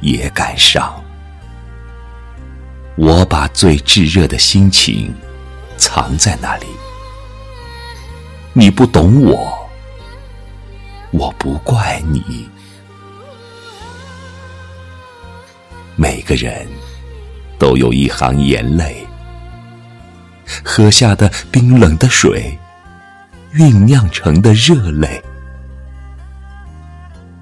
也感伤。我把最炙热的心情藏在那里。你不懂我，我不怪你。每个人都有一行眼泪，喝下的冰冷的水，酝酿成的热泪。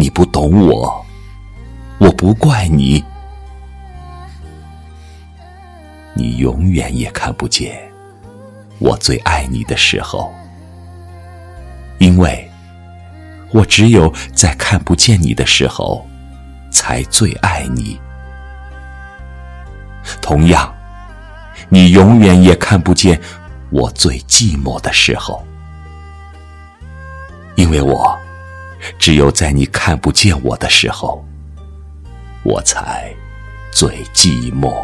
你不懂我，我不怪你。你永远也看不见我最爱你的时候，因为我只有在看不见你的时候，才最爱你。同样，你永远也看不见我最寂寞的时候，因为我只有在你看不见我的时候，我才最寂寞。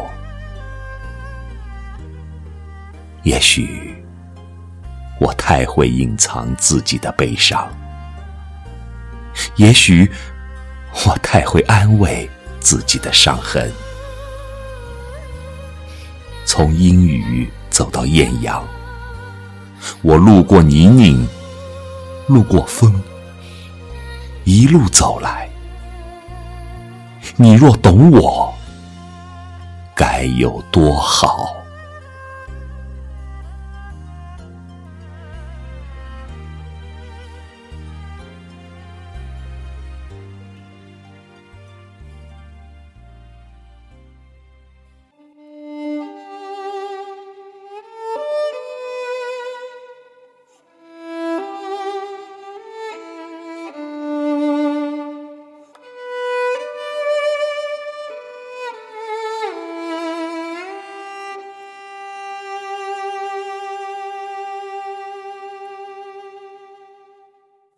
也许我太会隐藏自己的悲伤，也许我太会安慰自己的伤痕。从阴雨走到艳阳，我路过泥泞，路过风，一路走来。你若懂我，该有多好。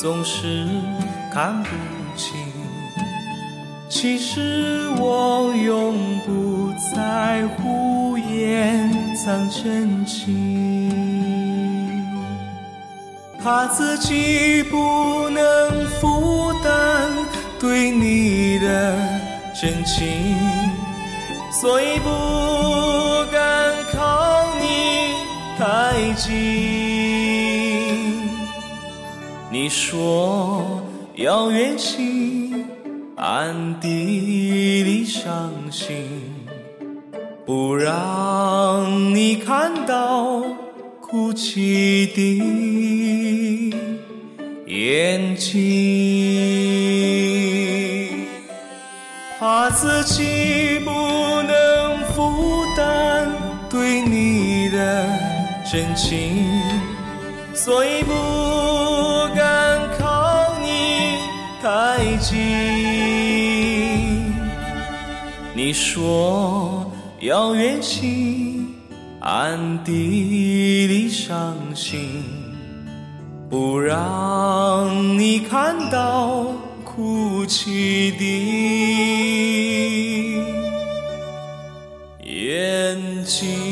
总是看不清。其实我永不在乎掩藏真情，怕自己不能负担对你的真情，所以不你说要远行，暗地里伤心，不让你看到哭泣的眼睛，怕自己不能负担对你的真情，所以不太近。你说要远行。暗地里伤心，不让你看到哭泣的眼睛。